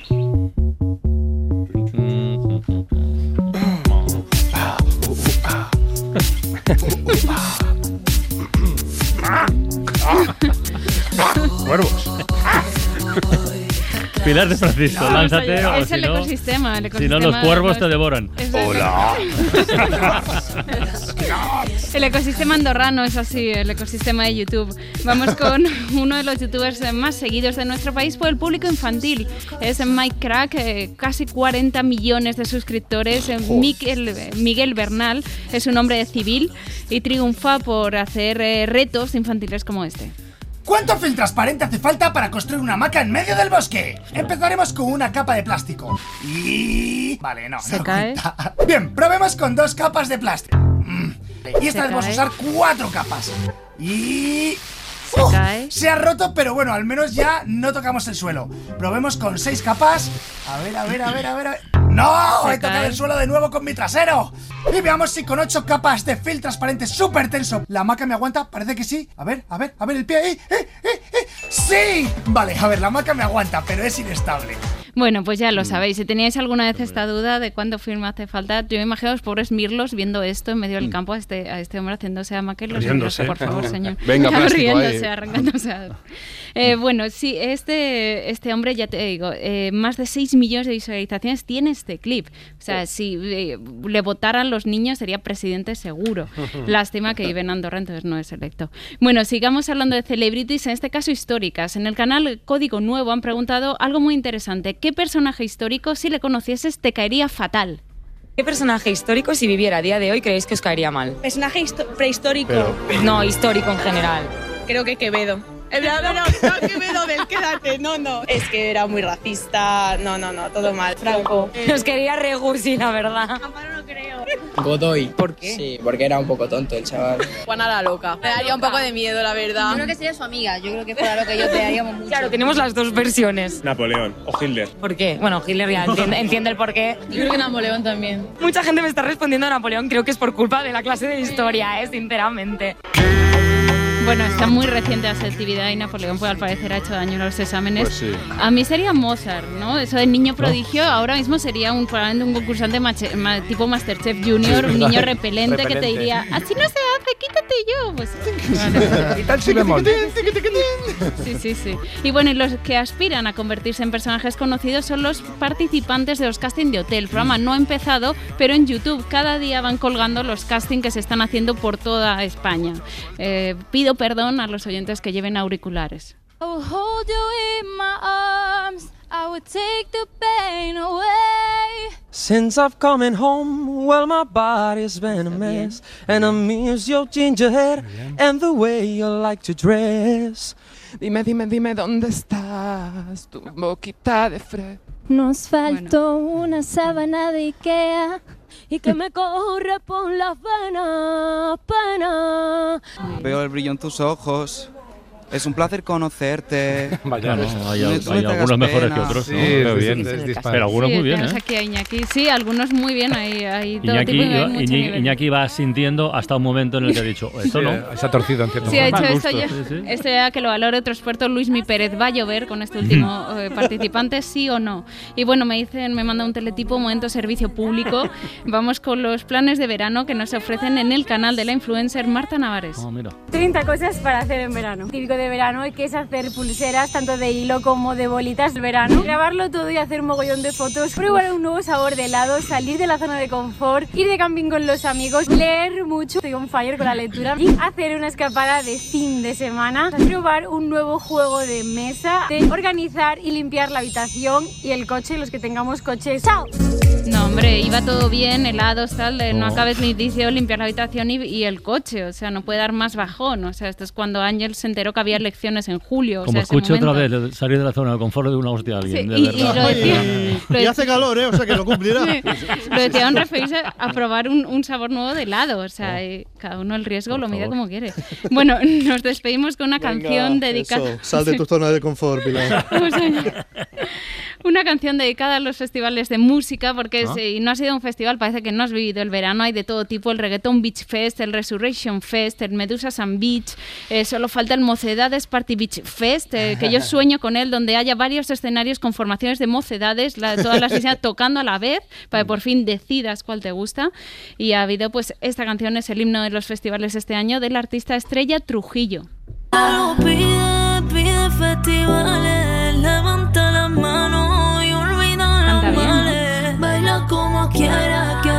Cuervos. Pilar de Francisco, No, lánzate. o es si el no- ecosistema, el Si no, los ecosistema cuervos te devoran. Es el- El ecosistema andorrano es así, el ecosistema de YouTube. Vamos con uno de los youtubers eh, más seguidos de nuestro país por el público infantil. Es Mike Crack, eh, casi 40 millones de suscriptores. Eh, Miguel, Miguel Bernal es un hombre de civil y triunfa por hacer eh, retos infantiles como este. ¿Cuánto film transparente hace falta para construir una hamaca en medio del bosque? Empezaremos con una capa de plástico. Y... Vale, no, ¿Se no cae? cuenta. Bien, probemos con dos capas de plástico. Mm. Y esta ¿Se vez vamos a usar cuatro capas. Y... ¿Se ¡Uf! cae? Se ha roto, pero bueno, al menos ya no tocamos el suelo. Probemos con seis capas. A ver, a ver, a ver, a ver. a ver. ¡No! Se He tocado cae. el suelo de nuevo con mi trasero. Y veamos si con ocho capas de film transparente súper tenso la hamaca me aguanta. Parece que sí. A ver, a ver, a ver el pie ahí. ¡Eh, eh, eh! ¡Sí! Vale, a ver, la hamaca me aguanta, pero es inestable. Bueno, pues ya lo Mm. sabéis. Si teníais alguna vez esta duda de cuánto film hace falta, yo me imagino a los pobres mirlos viendo esto en medio del campo a este, a este hombre haciéndose a maquelos. Riéndose. Por favor, señor. Venga, plástico Riéndose, ahí. arrancándose. a- Eh, bueno, sí, este, este hombre, ya te digo, eh, más de 6 millones de visualizaciones tiene este clip. O sea, si eh, le votaran los niños sería presidente seguro. Lástima que vive en Andorra, entonces no es electo. Bueno, sigamos hablando de celebrities, en este caso históricas. En el canal Código Nuevo han preguntado algo muy interesante. ¿Qué personaje histórico, si le conocieses, te caería fatal? ¿Qué personaje histórico, si viviera a día de hoy, creéis que os caería mal? Personaje histo- prehistórico. No, histórico en general. Creo que Quevedo. No, no, no, no, Quevedo del quédate, no, no. Es que era muy racista, no, no, no, todo mal. Franco. Os quería Regusi, la verdad. Godoy. ¿Por qué? Sí, porque era un poco tonto el chaval. Juana la loca. Me daría un poco de miedo, la verdad. Yo creo que sería su amiga, yo creo que fuera lo que yo te haríamos mucho. Claro, tenemos las dos versiones. Napoleón o Hitler. ¿Por qué? Bueno, Hitler ya entiende, entiende el porqué. Yo creo que Napoleón también. Mucha gente me está respondiendo a Napoleón, creo que es por culpa de la clase de historia, ¿eh? sinceramente. Bueno, está muy reciente la selectividad y Napoleón, pues al parecer ha hecho daño a los exámenes. Pues sí. A mí sería Mozart, ¿no? Eso de niño prodigio, ahora mismo sería un, probablemente un concursante mache- ma- tipo Masterchef Junior, un niño repelente, que te Repelente. diría, así no se hace, quítate yo. Pues. ¿Y tal? Sí, sí, sí. Y bueno, y los que aspiran a convertirse en personajes conocidos son los participantes de los castings de hotel. El programa no ha empezado, pero en YouTube cada día van colgando los castings que se están haciendo por toda España. Eh, pido perdón a los oyentes que lleven auriculares. I will hold you in my arms. I would take the pain away. Since I've coming home, well, my body's been a mess. And I miss your ginger hair and the way you like to dress. Dime, dime, dime dónde estás, tu boquita de fresco. Nos faltó una sábana de Ikea y que me corre por las venas, pena. Veo el brillo en tus ojos. Es un placer conocerte. Vaya, no, hay, No- hay algunos mejores que otros, Sí, ¿no? Pero bien. sí, sí. Pero algunos Sí, muy bien, ¿eh? aquí a Iñaki. Sí, algunos muy bien. Hay, hay todo Iñaki, tipo y hay nivel. Iñaki va sintiendo hasta un momento en el que ha dicho, esto Sí, no. se ha torcido en cierto Sí, ha modo. hecho esto ya, gusto. esto ya que lo valore otro experto, Luis Mi Pérez. ¿Va a llover con este último eh, participante, sí o no? Y bueno, me dicen, me manda un teletipo, momento servicio público. Vamos con los planes de verano que nos ofrecen en el canal de la influencer Marta Navares. Oh, mira. 30 cosas para hacer en verano. Típico de verano que es hacer pulseras tanto de hilo como de bolitas de verano. Grabarlo todo y hacer un mogollón de fotos. Probar un nuevo sabor de helado, salir de la zona de confort, ir de camping con los amigos, leer mucho, estoy on fire con la lectura y hacer una escapada de fin de semana. Probar un nuevo juego de mesa, de organizar y limpiar la habitación y el coche, los que tengamos coches. ¡Chao! No, hombre, iba todo bien, helados, tal, de no, acabes ni dicio limpiar la habitación y, y el coche, o sea, no puede dar más bajón, o sea, esto es cuando Ángel se enteró que había elecciones en julio. o Como sea, ese escucho otra vez de salir de la zona de confort de una hostia a alguien, Sí, de y- y lo decía- lo Y hace calor, ¿eh? O sea que lo cumplirá. Sí, Lo decía en referirse a probar un, un sabor nuevo de helado. O sea, eh, cada uno el riesgo lo mide favor. como quiere. Bueno, nos despedimos con una canción dedicada. Eso, sal de tu zona de confort, Pilar. Una canción dedicada a los festivales de música, porque Ah. si no ha sido un festival, parece que no has vivido el verano. Hay de todo tipo: el Reggaeton Beach Fest, el Resurrection Fest, el Medusa Sun Beach. eh, solo falta el Mocedades Party Beach Fest, eh, que yo sueño con él, donde haya varios escenarios con formaciones de mocedades, la- todas las islas tocando a la vez, para que por fin decidas cuál te gusta. Y ha habido, pues, esta canción es el himno de los festivales este año del artista Estrella Trujillo. Pide, pide festivales,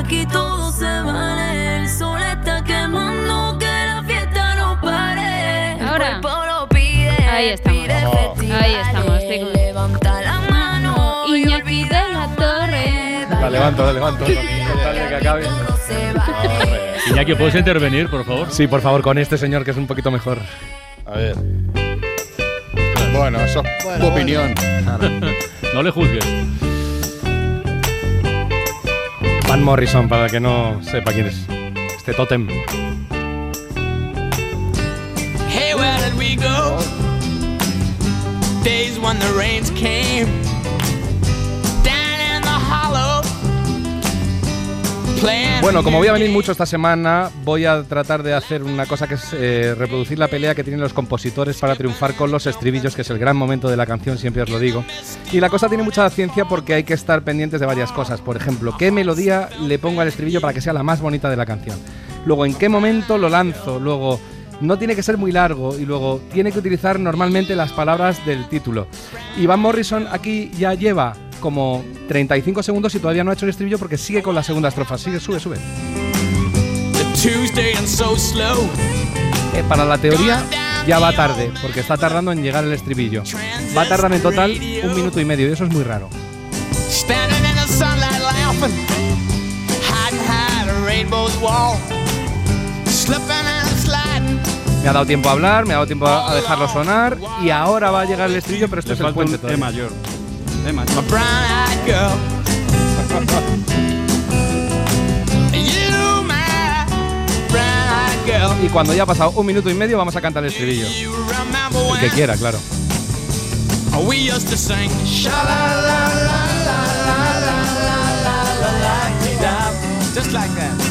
aquí todo se vale. El sol está quemando, que la fiesta no pare. El Ahora. cuerpo lo pide, Ahí estamos. pide festivales. Ahí estamos. digo. Levanta la mano y Iñaki de la Torre. La levanto, la levanto. Dale, que acabe. Iñaki, ¿puedes intervenir, por favor? Sí, por favor, con este señor que es un poquito mejor. A ver. Bueno, eso es Bueno, tu opinión. No le juzgues. Van Morrison, para el que no sepa quién es. Este tótem. Hey, where did we go? Days when the rains came. Bueno, como voy a venir mucho esta semana, voy a tratar de hacer una cosa que es eh, reproducir la pelea que tienen los compositores para triunfar con los estribillos, que es el gran momento de la canción, siempre os lo digo. Y la cosa tiene mucha ciencia porque hay que estar pendientes de varias cosas. Por ejemplo, qué melodía le pongo al estribillo para que sea la más bonita de la canción. Luego, en qué momento lo lanzo. Luego, no tiene que ser muy largo y luego tiene que utilizar normalmente las palabras del título. Y Van Morrison aquí ya lleva como 35 segundos y todavía no ha hecho el estribillo porque sigue con la segunda estrofa. Sigue, sube, sube. Tuesday and so slow. Eh, para la teoría ya va tarde, porque está tardando en llegar el estribillo. Va a tardar en total un minuto y medio y eso es muy raro. Me ha dado tiempo a hablar, me ha dado tiempo a dejarlo sonar y ahora va a llegar el estribillo, pero este Le es el puente un todavía. E mayor. My girl. You, my girl. Y cuando ya ha pasado un minuto y medio vamos a cantar el estribillo. El que quiera, claro. we used to sing? Sha la la la la la la la la la la la Just like that.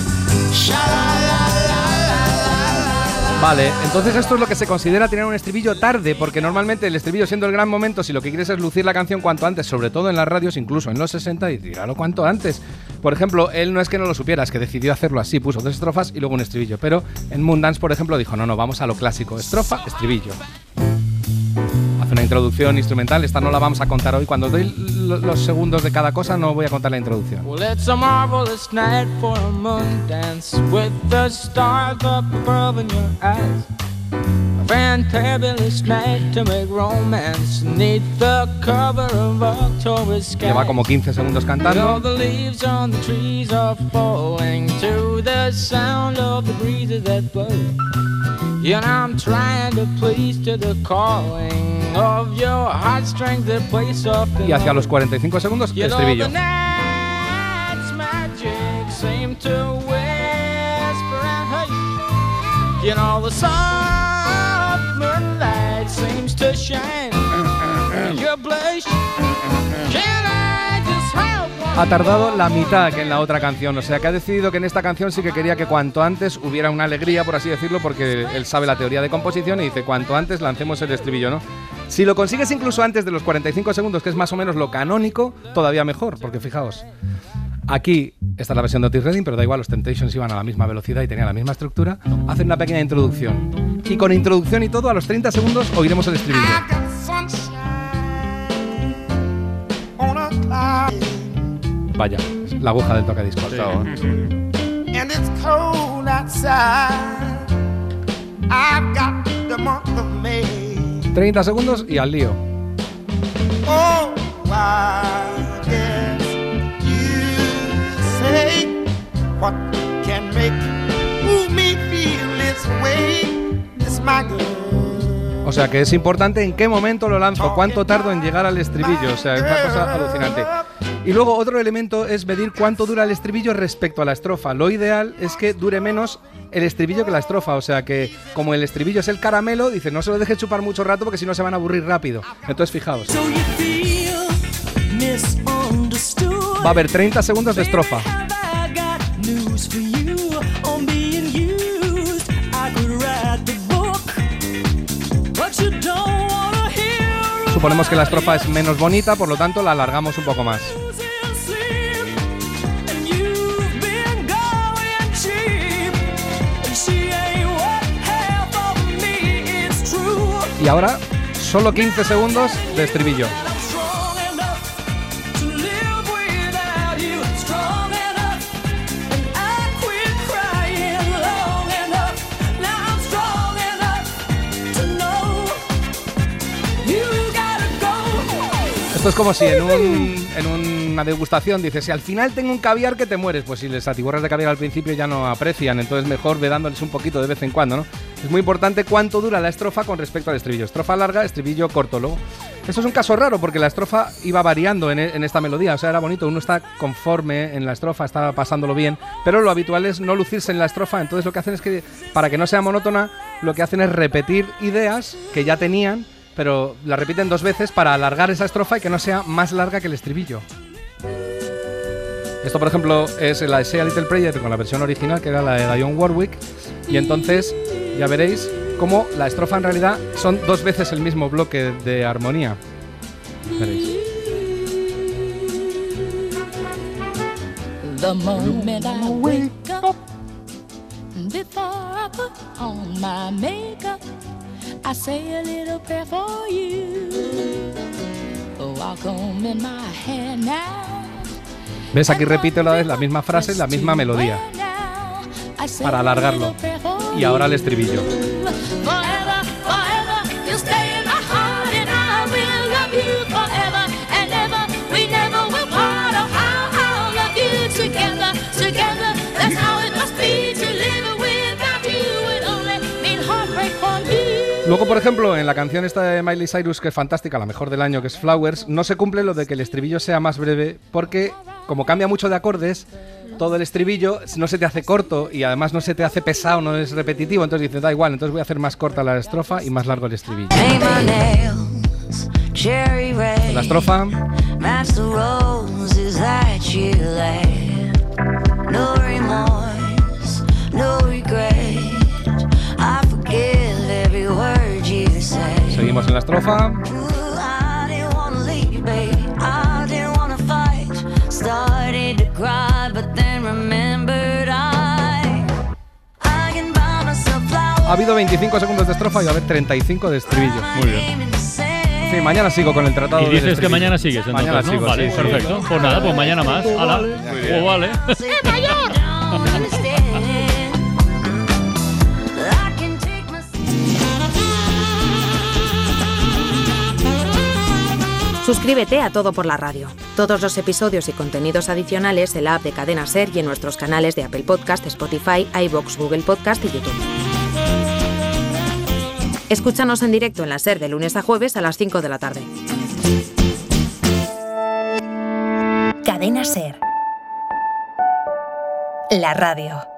Vale, entonces esto es lo que se considera tener un estribillo tarde, porque normalmente el estribillo siendo el gran momento, si lo que quieres es lucir la canción cuanto antes, sobre todo en las radios, incluso en los 60, y tirarlo cuanto antes. Por ejemplo, él no es que no lo supiera, es que decidió hacerlo así, puso dos estrofas y luego un estribillo. Pero en Moondance, por ejemplo, dijo, no, no, vamos a lo clásico, estrofa, estribillo. Hace una introducción instrumental, esta no la vamos a contar hoy. Cuando doy lo- los segundos de cada cosa, no voy a contar la introducción. Well, it's a marvelous night for a moon dance with the stars up above in your eyes. A fantabulous night to make romance neath the cover of October sky. Lleva como 15 segundos All cantando. the leaves on the trees are falling to the sound of the breezes that blow. And I'm trying to please to the calling of your heartstrings that play soft Y hacia los 45 segundos, You know estribillo. the night's magic seem to whisper and hush. You know the soft moonlight seems to shine. Your blush. Ha tardado la mitad que en la otra canción, o sea que ha decidido que en esta canción sí que quería que cuanto antes hubiera una alegría, por así decirlo, porque él sabe la teoría de composición y dice cuanto antes lancemos el estribillo, ¿no? Si lo consigues incluso antes de los 45 segundos, que es más o menos lo canónico, todavía mejor, porque fijaos, aquí está la versión de Otis Redding, pero da igual, los Temptations iban a la misma velocidad y tenían la misma estructura, hacen una pequeña introducción. Y con introducción y todo, a los 30 segundos oiremos el estribillo. Vaya, la aguja del tocadiscos. Sí. And it's 30 segundos y al lío. O sea que es importante en qué momento lo lanzo, cuánto tardo en llegar al estribillo. O sea, es una cosa alucinante. Y luego otro elemento es medir cuánto dura el estribillo respecto a la estrofa. Lo ideal es que dure menos el estribillo que la estrofa. O sea que como el estribillo es el caramelo, dice no se lo deje chupar mucho rato porque si no se van a aburrir rápido. Entonces fijaos. Va a haber 30 segundos de estrofa. Suponemos que la estrofa es menos bonita, por lo tanto la alargamos un poco más. Y ahora solo 15 segundos de estribillo. Esto es como si en, un, una degustación dices, si al final tengo un caviar que te mueres, pues si les atiborras de caviar al principio ya no aprecian, entonces mejor ve dándoles un poquito de vez en cuando, ¿no? Es muy importante cuánto dura la estrofa con respecto al estribillo. Estrofa larga, estribillo corto. Luego, esto es un caso raro porque la estrofa iba variando en, en esta melodía, o sea, era bonito, uno está conforme en la estrofa, está pasándolo bien, pero lo habitual es no lucirse en la estrofa, entonces lo que hacen es que, para que no sea monótona, lo que hacen es repetir ideas que ya tenían, pero la repiten dos veces para alargar esa estrofa y que no sea más larga que el estribillo. Esto, por ejemplo, es la de Say a Little Prayer con la versión original, que era la de Dionne Warwick. Y entonces ya veréis cómo la estrofa en realidad son dos veces el mismo bloque de armonía. Veréis. ¿Ves? Aquí repite la vez la misma frase, la misma melodía. Para alargarlo. Y ahora el estribillo. Luego, por ejemplo, en la canción esta de Miley Cyrus, que es fantástica, la mejor del año, que es Flowers, no se cumple lo de que el estribillo sea más breve, porque como cambia mucho de acordes, todo el estribillo no se te hace corto y además no se te hace pesado, no es repetitivo, entonces dices, da igual, entonces voy a hacer más corta la estrofa y más largo el estribillo. La estrofa. No remorse, no regret. Can buy myself flowers. ha habido 25 segundos de estrofa y va a haber 35 de estribillo. Muy bien. En fin, mañana sigo con el tratado Y del dices que mañana sigues, entonces, Mañana ¿no? sigo, vale, sí, sí. perfecto. Pues nada, pues mañana más. Hala. Pues vale. Suscríbete a Todo por la Radio. Todos los episodios y contenidos adicionales en la app de Cadena Ser y en nuestros canales de Apple Podcast, Spotify, iBox, Google Podcast y YouTube. Escúchanos en directo en la Ser de lunes a jueves a las 5 de la tarde. Cadena Ser. La radio.